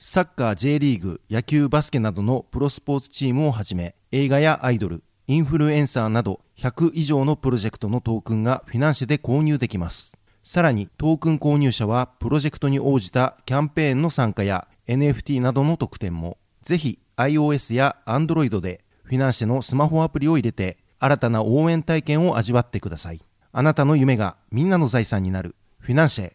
サッカー J リーグ野球バスケなどのプロスポーツチームをはじめ映画やアイドルインフルエンサーなど100以上のプロジェクトのトークンがフィナンシェで購入できます。さらにトークン購入者はプロジェクトに応じたキャンペーンの参加や NFT などの特典もぜひ iOS や Android でフィナンシェのスマホアプリを入れて新たな応援体験を味わってください。あなたの夢がみんなの財産になる。フィナンシェ。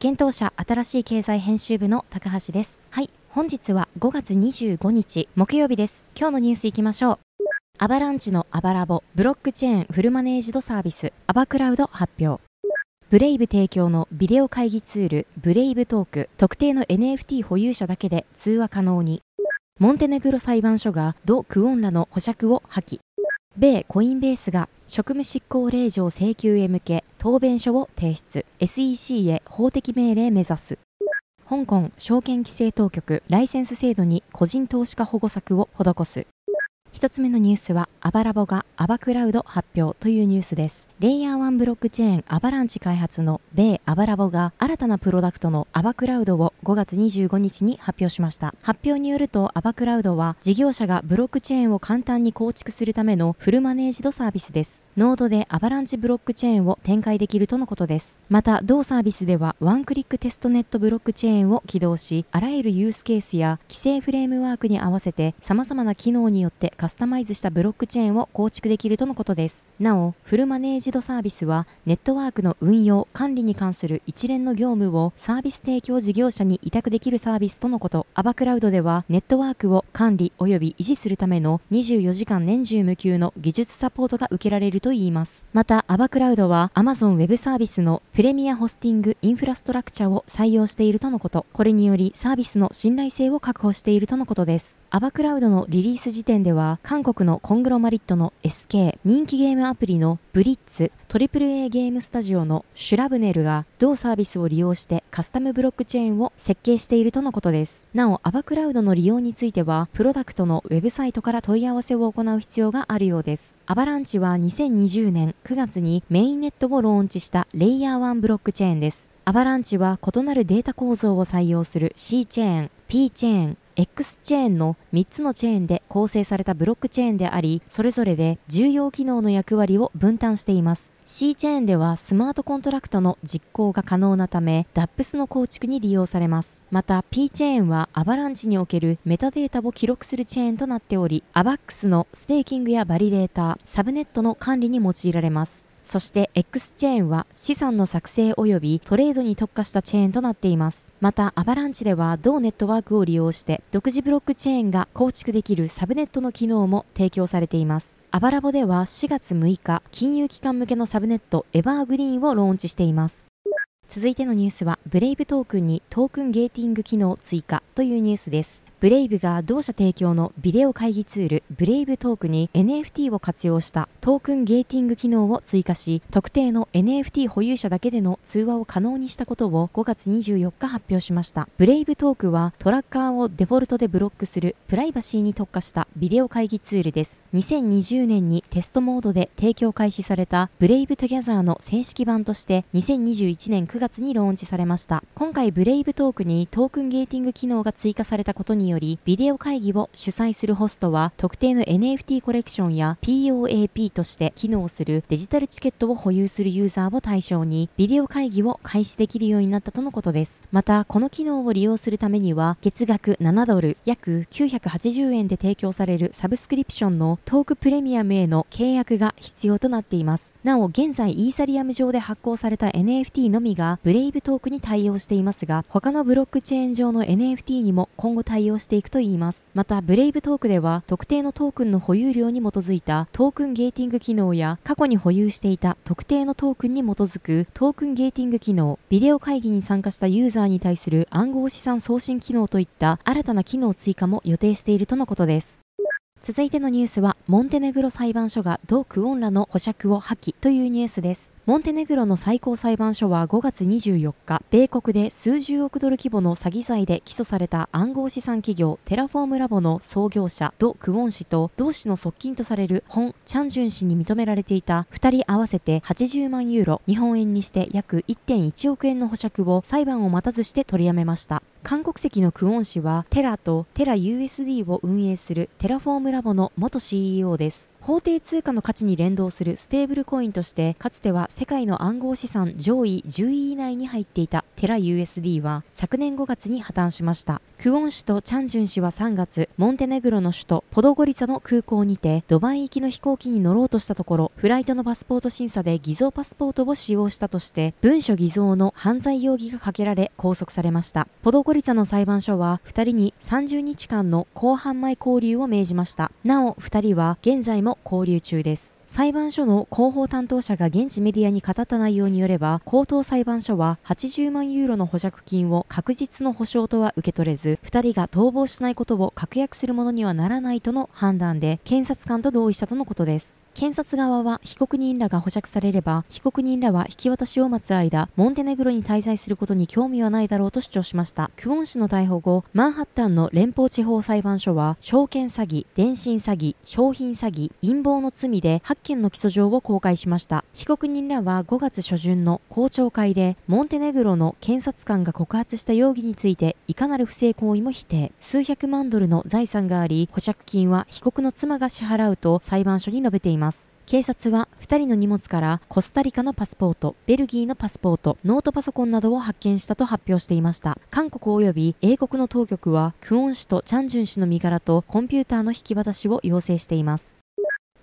現当社新しい経済編集部の高橋です。本日は5月25日木曜日です。今日のニュースいきましょう。アバランチのアバラボブロックチェーンフルマネージドサービスアバクラウド発表。ブレイブ提供のビデオ会議ツールブレイブトーク特定の NFT 保有者だけで通話可能に。モンテネグロ裁判所がド・クオンらの保釈を破棄。米コインベースが職務執行令状請求へ向け答弁書を提出。SEC へ法的命令目指す。香港証券規制当局ライセンス制度に個人投資家保護策を施す。一つ目のニュースは、アバラボがアバクラウド発表というニュースです。レイヤー1ブロックチェーンアバランチ開発の米アバラボが新たなプロダクトのアバクラウドを5月25日に発表しました。発表によると、アバクラウドは事業者がブロックチェーンを簡単に構築するためのフルマネージドサービスです。ノードでアバランチブロックチェーンを展開できるとのことです。また、同サービスではワンクリックテストネットブロックチェーンを起動し、あらゆるユースケースや規制フレームワークに合わせて様々な機能によってカスタマイズしたブロックチェーンを構築できるとのことです。なお、フルマネージドサービスはネットワークの運用、管理に関する一連の業務をサービス提供事業者に委託できるサービスとのこと。アバクラウドではネットワークを管理及び維持するための24時間年中無休の技術サポートが受けられるといいます。また、アバクラウドは Amazon Web サービスのプレミアホスティングインフラストラクチャを採用しているとのこと。これによりサービスの信頼性を確保しているとのことです。アバクラウドのリリース時点では、韓国のコングロマリットの SK、人気ゲームアプリのブリッツ、AAA ゲームスタジオのシュラプネルが同サービスを利用してカスタムブロックチェーンを設計しているとのことです。なお、アバクラウドの利用については、プロダクトのウェブサイトから問い合わせを行う必要があるようです。アバランチは2020年9月にメインネットをローンチしたレイヤー1ブロックチェーンです。アバランチは異なるデータ構造を採用する C チェーン、P チェーン、X チェーンの3つのチェーンで構成されたブロックチェーンであり、それぞれで重要機能の役割を分担しています。C チェーンではスマートコントラクトの実行が可能なため、 DApps の構築に利用されます。また P チェーンはアバランチにおけるメタデータを記録するチェーンとなっており、 AVAX のステーキングやバリデータ、サブネットの管理に用いられます。そして X チェーンは資産の作成及びトレードに特化したチェーンとなっています。また、アバランチでは同ネットワークを利用して独自ブロックチェーンが構築できるサブネットの機能も提供されています。アバラボでは4月6日、金融機関向けのサブネットエバーグリーンをローンチしています。続いてのニュースは、ブレイブトークにトークンゲーティング機能追加というニュースです。ブレイブが同社提供のビデオ会議ツールブレイブトークに NFT を活用したトークンゲーティング機能を追加し特定の NFT 保有者だけでの通話を可能にしたことを5月24日発表しました。ブレイブトークはトラッカーをデフォルトでブロックするプライバシーに特化したビデオ会議ツールです。2020年にテストモードで提供開始されたブレイブトゥギャザーの正式版として2021年9月にローンチされました。今回ブレイブトークにトークンゲーティング機能が追加されたことにより、ビデオ会議を主催するホストは、特定の NFT コレクションや POAP として機能するデジタルチケットを保有するユーザーを対象に、ビデオ会議を開始できるようになったとのことです。また、この機能を利用するためには、月額7ドル、約980円で提供されるサブスクリプションのトークプレミアムへの契約が必要となっています。なお、現在イーサリアム上で発行された NFT のみがブレイブトークに対応していますが、他のブロックチェーン上の NFT にも今後対応していくといいます。また、ブレイブトークでは特定のトークンの保有量に基づいたトークンゲーティング機能や過去に保有していた特定のトークンに基づくトークンゲーティング機能、ビデオ会議に参加したユーザーに対する暗号資産送信機能といった新たな機能追加も予定しているとのことです。続いてのニュースは、モンテネグロ裁判所がド・クオンらの保釈を破棄というニュースです。モンテネグロの最高裁判所は5月24日、米国で数十億ドル規模の詐欺罪で起訴された暗号資産企業テラフォームラボの創業者ド・クオン氏と同氏の側近とされるホン・チャンジュン氏に認められていた2人合わせて80万ユーロ、日本円にして約1.1億円の保釈を裁判を待たずして取りやめました。韓国籍のクオン氏はテラとテラ USD を運営するテラフォームラボの元 CEO です。法定通貨の価値に連動するステーブルコインとしてかつては世界の暗号資産上位10位以内に入っていたテラ USD は昨年5月に破綻しました。クオン氏とチャンジュン氏は3月、モンテネグロの首都ポドゴリサの空港にてドバイ行きの飛行機に乗ろうとしたところ、フライトのパスポート審査で偽造パスポートを使用したとして、文書偽造の犯罪容疑がかけられ拘束されました。ポドゴリサの裁判所は2人に30日間の公判前交留を命じました。なお2人は現在も交留中です。裁判所の広報担当者が現地メディアに語った内容によれば、高等裁判所は80万ユーロの保釈金を確実の保証とは受け取れず、2人が逃亡しないことを確約するものにはならないとの判断で、検察官と同意したとのことです。検察側は被告人らが保釈されれば、被告人らは引き渡しを待つ間、モンテネグロに滞在することに興味はないだろうと主張しました。クオン氏の逮捕後、マンハッタンの連邦地方裁判所は、証券詐欺、電信詐欺、商品詐欺、陰謀の罪で8件の起訴状を公開しました。被告人らは5月初旬の公聴会で、モンテネグロの検察官が告発した容疑について、いかなる不正行為も否定。数百万ドルの財産があり、保釈金は被告の妻が支払うと裁判所に述べています。警察は2人の荷物からコスタリカのパスポート、ベルギーのパスポート、ノートパソコンなどを発見したと発表していました。韓国及び英国の当局はクオン氏とチャンジュン氏の身柄とコンピューターの引き渡しを要請しています。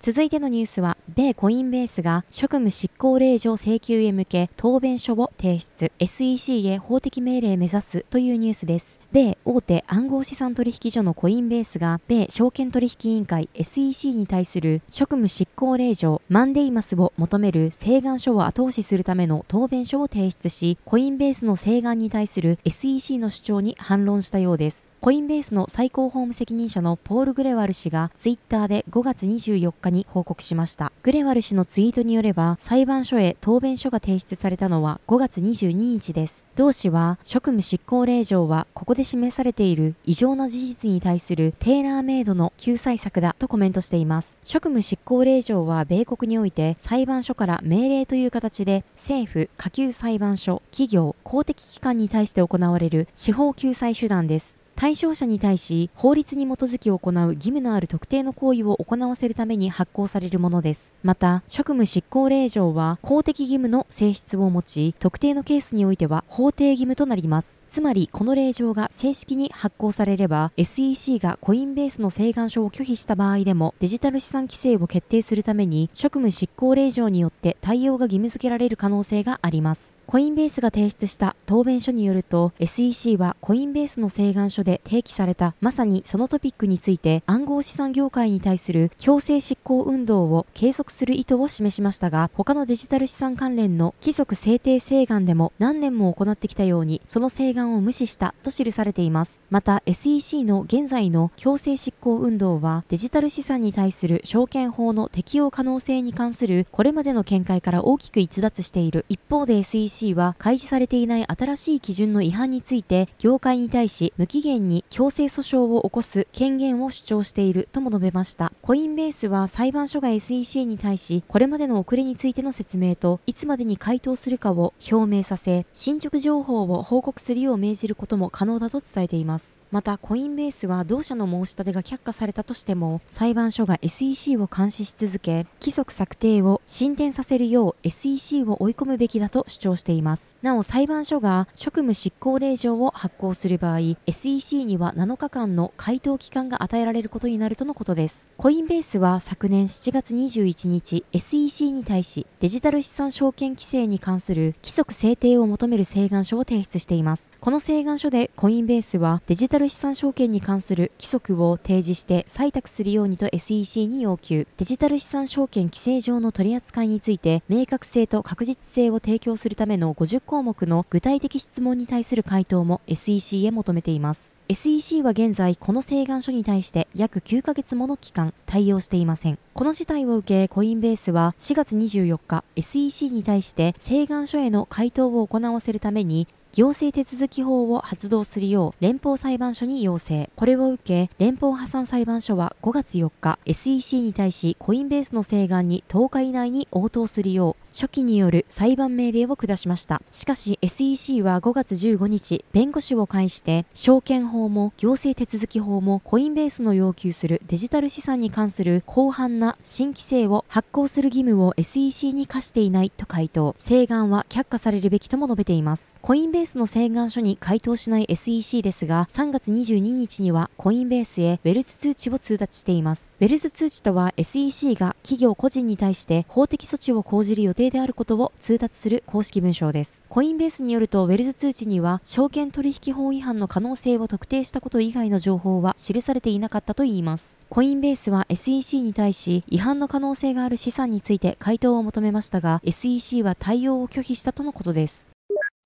続いてのニュースは、米コインベースが職務執行令状請求へ向け答弁書を提出、SEC へ法的命令目指すというニュースです。米大手暗号資産取引所のコインベースが、米証券取引委員会 SEC に対する職務執行令状マンデイマスを求める請願書を後押しするための答弁書を提出し、コインベースの請願に対する SEC の主張に反論したようです。コインベースの最高法務責任者のポール・グレワル氏がツイッターで5月24日に報告しました。グレワル氏のツイートによれば、裁判所へ答弁書が提出されたのは5月22日です。同氏は、職務執行令状はここで示されている異常な事実に対するテーラーメイドの救済策だとコメントしています。職務執行令状は米国において裁判所から命令という形で政府、下級裁判所、企業、公的機関に対して行われる司法救済手段です。対象者に対し法律に基づき行う義務のある特定の行為を行わせるために発行されるものです。また、職務執行令状は公的義務の性質を持ち、特定のケースにおいては法定義務となります。つまり、この令状が正式に発行されれば、SEC がコインベースの請願書を拒否した場合でも、デジタル資産規制を決定するために、職務執行令状によって対応が義務付けられる可能性があります。コインベースが提出した答弁書によると、SEC はコインベースの請願書で提起されたまさにそのトピックについて暗号資産業界に対する強制執行運動を継続する意図を示しましたが、他のデジタル資産関連の規則制定請願でも何年も行ってきたように、その請願を無視したと記されています。また SEC の現在の強制執行運動はデジタル資産に対する証券法の適用可能性に関するこれまでの見解から大きく逸脱している。一方で SEC c は開示されていない新しい基準の違反について業界に対し無期限に強制訴訟を起こす権限を主張しているとも述べました。コインベースは裁判所が SEC に対しこれまでの遅れについての説明といつまでに回答するかを表明させ進捗情報を報告するよう命じることも可能だと伝えています。またコインベースは同社の申し立てが却下されたとしても裁判所が SEC を監視し続け規則策定を進展させるよう SEC を追い込むべきだと主張しています。しています。なお裁判所が職務執行令状を発行する場合 SEC には7日間の回答期間が与えられることになるとのことです。コインベースは昨年7月21日 SEC に対しデジタル資産証券規制に関する規則制定を求める請願書を提出しています。この請願書でコインベースはデジタル資産証券に関する規則を提示して採択するようにと SEC に要求。デジタル資産証券規制上の取り扱いについて明確性と確実性を提供するための50項目の具体的質問に対する回答も SEC へ求めています。SEC は現在この請願書に対して約9ヶ月もの期間対応していません。この事態を受けコインベースは4月24日 SEC に対して請願書への回答を行わせるために行政手続き法を発動するよう連邦裁判所に要請。これを受け、連邦破産裁判所は5月4日、SEC に対しコインベースの請願に10日以内に応答するよう初期による裁判命令を下しました。しかし SEC は5月15日、弁護士を介して、証券法も行政手続き法もコインベースの要求するデジタル資産に関する広範な新規制を発行する義務を SEC に課していないと回答。請願は却下されるべきとも述べています。コインベースの請願書に回答しない SEC ですが、3月22日にはコインベースへウェルズ通知を通達しています。ウェルズ通知とは SEC が企業個人に対して法的措置を講じる予定であることを通達する公式文章です。コインベースによると、ウェルズ通知には、証券取引法違反の可能性を特定したこと以外の情報は記されていなかったといいます。コインベースは SEC に対し、違反の可能性がある資産について回答を求めましたが、SEC は対応を拒否したとのことです。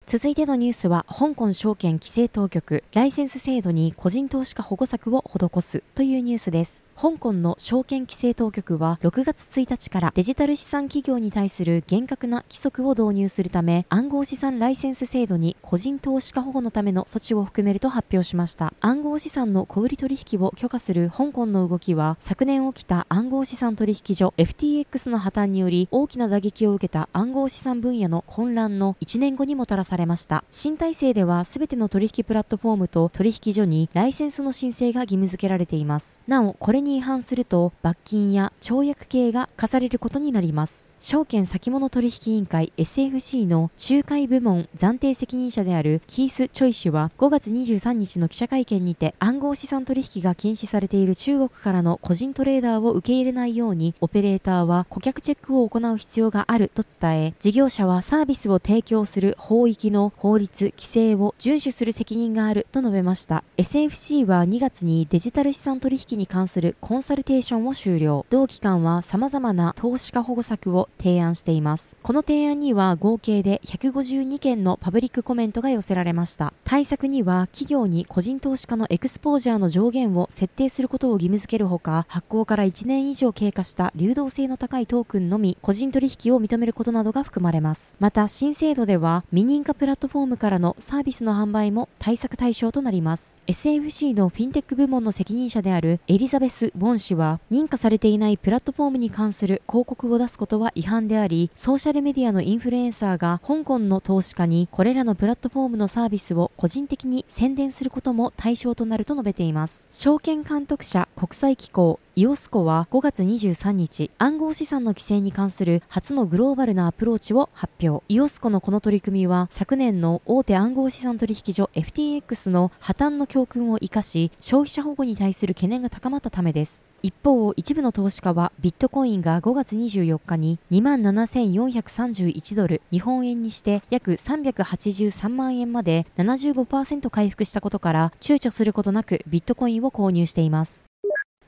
続いてのニュースは、香港証券規制当局、ライセンス制度に個人投資家保護策を施すというニュースです。香港の証券規制当局は6月1日からデジタル資産企業に対する厳格な規則を導入するため暗号資産ライセンス制度に個人投資家保護のための措置を含めると発表しました暗号資産の小売取引を許可する香港の動きは昨年起きた暗号資産取引所 FTX の破綻により大きな打撃を受けた暗号資産分野の混乱の1年後にもたらさされました新体制では全ての取引プラットフォームと取引所にライセンスの申請が義務付けられていますなおこれに違反すると罰金や懲役刑が課されることになります。証券先物取引委員会 SFC の仲介部門暫定責任者であるキース・チョイ氏は5月23日の記者会見にて暗号資産取引が禁止されている中国からの個人トレーダーを受け入れないようにオペレーターは顧客チェックを行う必要があると伝え事業者はサービスを提供する法域の法律、規制を遵守する責任があると述べました。SFC は2月にデジタル資産取引に関するコンサルテーションを終了。同期間は様々な投資家保護策を提案しています。この提案には合計で152件のパブリックコメントが寄せられました。対策には企業に個人投資家のエクスポージャーの上限を設定することを義務付けるほか、発行から1年以上経過した流動性の高いトークンのみ個人取引を認めることなどが含まれます。また、新制度では未認可プラットフォームからのサービスの販売も対策対象となります。SFC のフィンテック部門の責任者であるエリザベス・ボン氏は、認可されていないプラットフォームに関する広告を出すことは違反であり、ソーシャルメディアのインフルエンサーが香港の投資家にこれらのプラットフォームのサービスを個人的に宣伝することも対象となると述べています。証券監督者国際機構イオスコは5月23日、暗号資産の規制に関する初のグローバルなアプローチを発表。イオスコのこの取り組みは、昨年の大手暗号資産取引所 FTX の破綻の教訓を生かし、消費者保護に対する懸念が高まったためです。一方、一部の投資家はビットコインが5月24日に27,431ドル、日本円にして約383万円まで75%回復したことから躊躇することなくビットコインを購入しています。